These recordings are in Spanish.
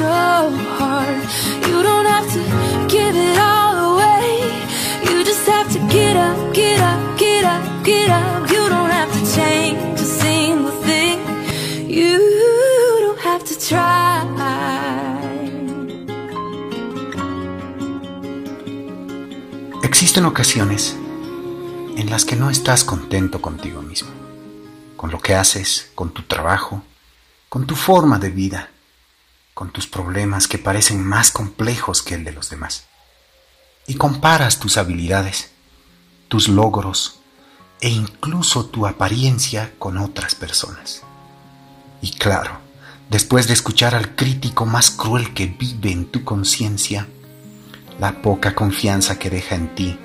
so hard. You don't have to give it all away. You just have to get up, get up, get up, get up. You don't have to change a single thing. You don't have to try. Existen ocasiones en las que no estás contento contigo mismo, con lo que haces, con tu trabajo, con tu forma de vida, con tus problemas que parecen más complejos que el de los demás. Y comparas tus habilidades, tus logros e incluso tu apariencia con otras personas. Y claro, después de escuchar al crítico más cruel que vive en tu conciencia, la poca confianza que deja en ti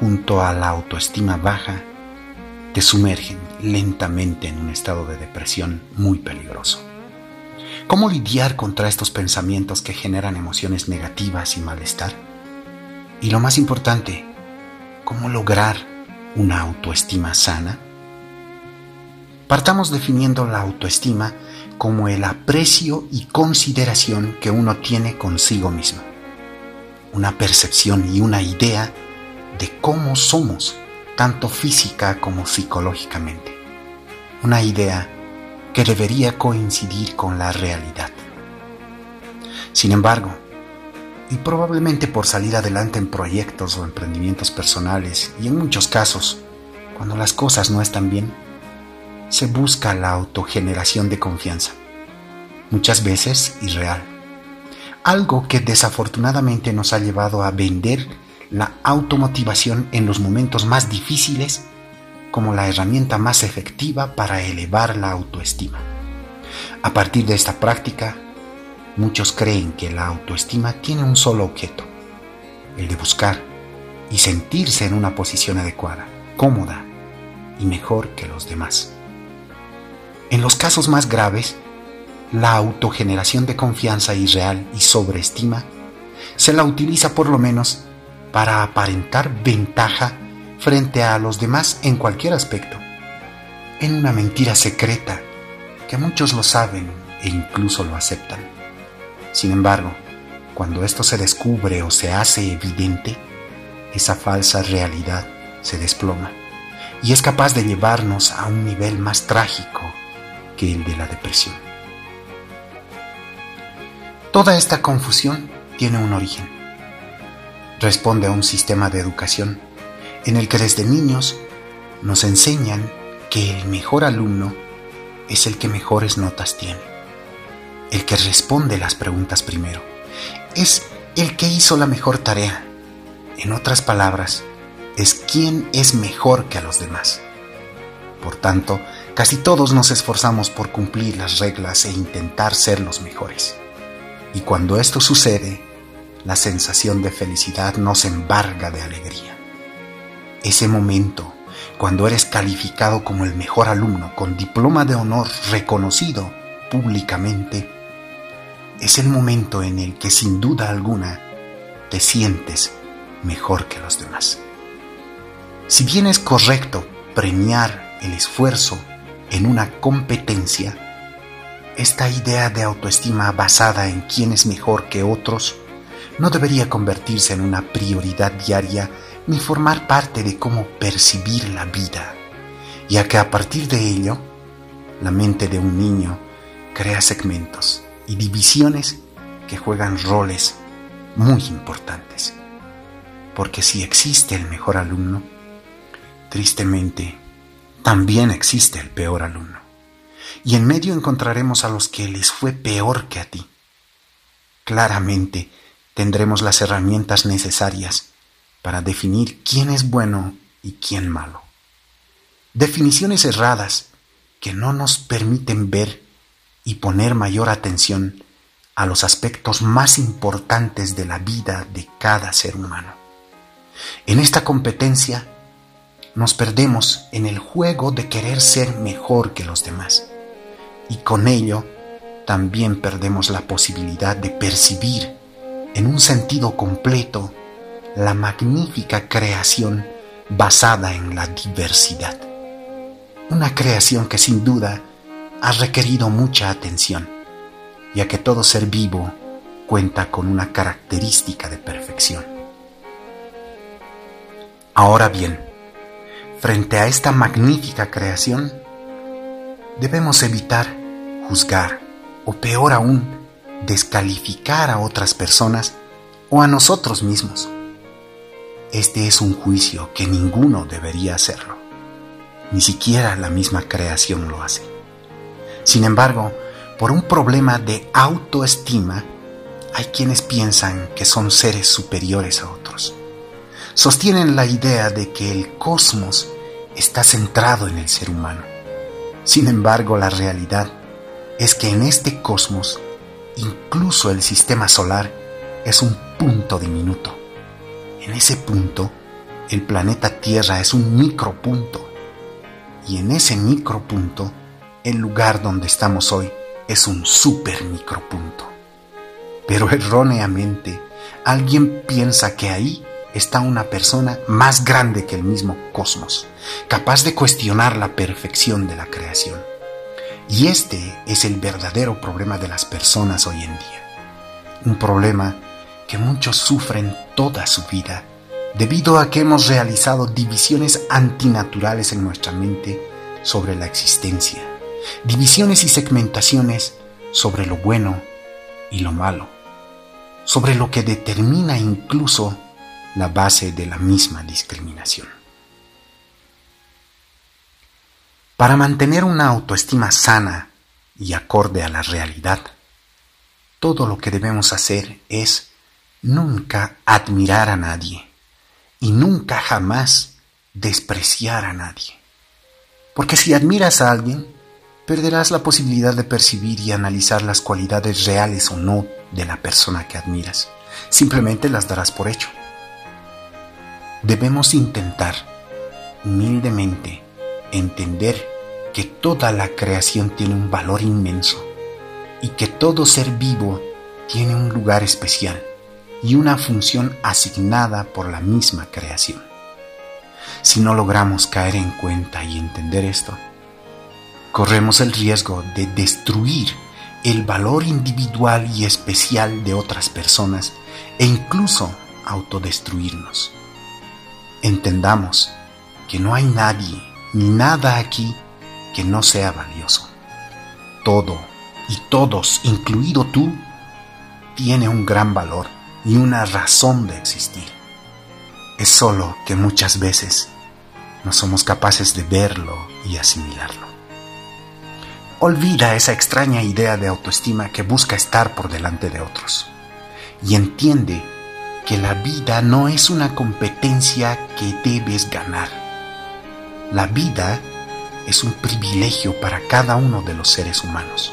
junto a la autoestima baja, te sumergen lentamente en un estado de depresión muy peligroso. ¿Cómo lidiar contra estos pensamientos que generan emociones negativas y malestar? Y lo más importante, ¿cómo lograr una autoestima sana? Partamos definiendo la autoestima como el aprecio y consideración que uno tiene consigo mismo. Una percepción y una idea de cómo somos, tanto física como psicológicamente. Una idea que debería coincidir con la realidad. Sin embargo, y probablemente por salir adelante en proyectos o emprendimientos personales, y en muchos casos, cuando las cosas no están bien, se busca la autogeneración de confianza, muchas veces irreal, algo que desafortunadamente nos ha llevado a vender la automotivación en los momentos más difíciles como la herramienta más efectiva para elevar la autoestima. A partir de esta práctica, muchos creen que la autoestima tiene un solo objeto, el de buscar y sentirse en una posición adecuada, cómoda y mejor que los demás. En los casos más graves, la autogeneración de confianza irreal y sobreestima se la utiliza por lo menos para aparentar ventaja frente a los demás en cualquier aspecto, en una mentira secreta que muchos lo saben e incluso lo aceptan. Sin embargo, cuando esto se descubre o se hace evidente, esa falsa realidad se desploma y es capaz de llevarnos a un nivel más trágico que el de la depresión. Toda esta confusión tiene un origen responde a un sistema de educación en el que desde niños nos enseñan que el mejor alumno es el que mejores notas tiene, el que responde las preguntas primero, es el que hizo la mejor tarea. En otras palabras, es quien es mejor que a los demás. Por tanto, casi todos nos esforzamos por cumplir las reglas e intentar ser los mejores. Y cuando esto sucede, la sensación de felicidad nos embarga de alegría. Ese momento, cuando eres calificado como el mejor alumno con diploma de honor reconocido públicamente, es el momento en el que sin duda alguna te sientes mejor que los demás. Si bien es correcto premiar el esfuerzo en una competencia, esta idea de autoestima basada en quién es mejor que otros no debería convertirse en una prioridad diaria ni formar parte de cómo percibir la vida, ya que a partir de ello, la mente de un niño crea segmentos y divisiones que juegan roles muy importantes. Porque si existe el mejor alumno, tristemente, también existe el peor alumno. Y en medio encontraremos a los que les fue peor que a ti. Claramente, tendremos las herramientas necesarias para definir quién es bueno y quién malo. Definiciones erradas que no nos permiten ver y poner mayor atención a los aspectos más importantes de la vida de cada ser humano. En esta competencia nos perdemos en el juego de querer ser mejor que los demás y con ello también perdemos la posibilidad de percibir en un sentido completo la magnífica creación basada en la diversidad. Una creación que sin duda ha requerido mucha atención, ya que todo ser vivo cuenta con una característica de perfección. Ahora bien, frente a esta magnífica creación, debemos evitar juzgar o peor aún, descalificar a otras personas o a nosotros mismos. Este es un juicio que ninguno debería hacerlo. Ni siquiera la misma creación lo hace. Sin embargo, por un problema de autoestima, hay quienes piensan que son seres superiores a otros. Sostienen la idea de que el cosmos está centrado en el ser humano. Sin embargo, la realidad es que en este cosmos, incluso el sistema solar es un punto diminuto. En ese punto, el planeta Tierra es un micropunto. Y en ese micropunto, el lugar donde estamos hoy es un super micropunto. Pero erróneamente, alguien piensa que ahí está una persona más grande que el mismo cosmos, capaz de cuestionar la perfección de la creación. Y este es el verdadero problema de las personas hoy en día. Un problema que muchos sufren toda su vida debido a que hemos realizado divisiones antinaturales en nuestra mente sobre la existencia, divisiones y segmentaciones sobre lo bueno y lo malo, sobre lo que determina incluso la base de la misma discriminación. Para mantener una autoestima sana y acorde a la realidad, todo lo que debemos hacer es nunca admirar a nadie y nunca jamás despreciar a nadie. Porque si admiras a alguien, perderás la posibilidad de percibir y analizar las cualidades reales o no de la persona que admiras. Simplemente las darás por hecho. Debemos intentar humildemente entender que toda la creación tiene un valor inmenso y que todo ser vivo tiene un lugar especial y una función asignada por la misma creación. Si no logramos caer en cuenta y entender esto, corremos el riesgo de destruir el valor individual y especial de otras personas e incluso autodestruirnos. Entendamos que no hay nadie ni nada aquí que no sea valioso. Todo y todos, incluido tú, tiene un gran valor y una razón de existir. Es solo que muchas veces no somos capaces de verlo y asimilarlo. Olvida esa extraña idea de autoestima que busca estar por delante de otros y entiende que la vida no es una competencia que debes ganar. La vida es un privilegio para cada uno de los seres humanos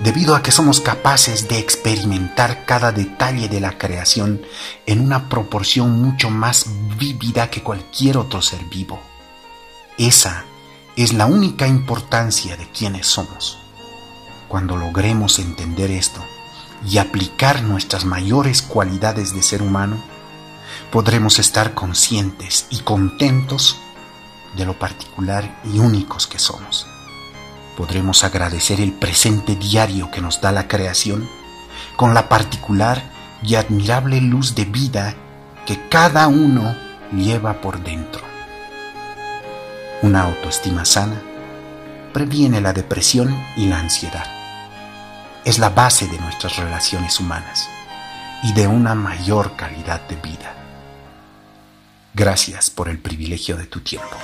debido a que somos capaces de experimentar cada detalle de la creación en una proporción mucho más vívida que cualquier otro ser vivo. Esa es la única importancia de quienes somos. Cuando logremos entender esto y aplicar nuestras mayores cualidades de ser humano, podremos estar conscientes y contentos de lo particular y únicos que somos podremos agradecer el presente diario que nos da la creación con la particular y admirable luz de vida que cada uno lleva por dentro. Una autoestima sana previene la depresión y la ansiedad. Es la base de nuestras relaciones humanas y de una mayor calidad de vida. Gracias por el privilegio de tu tiempo.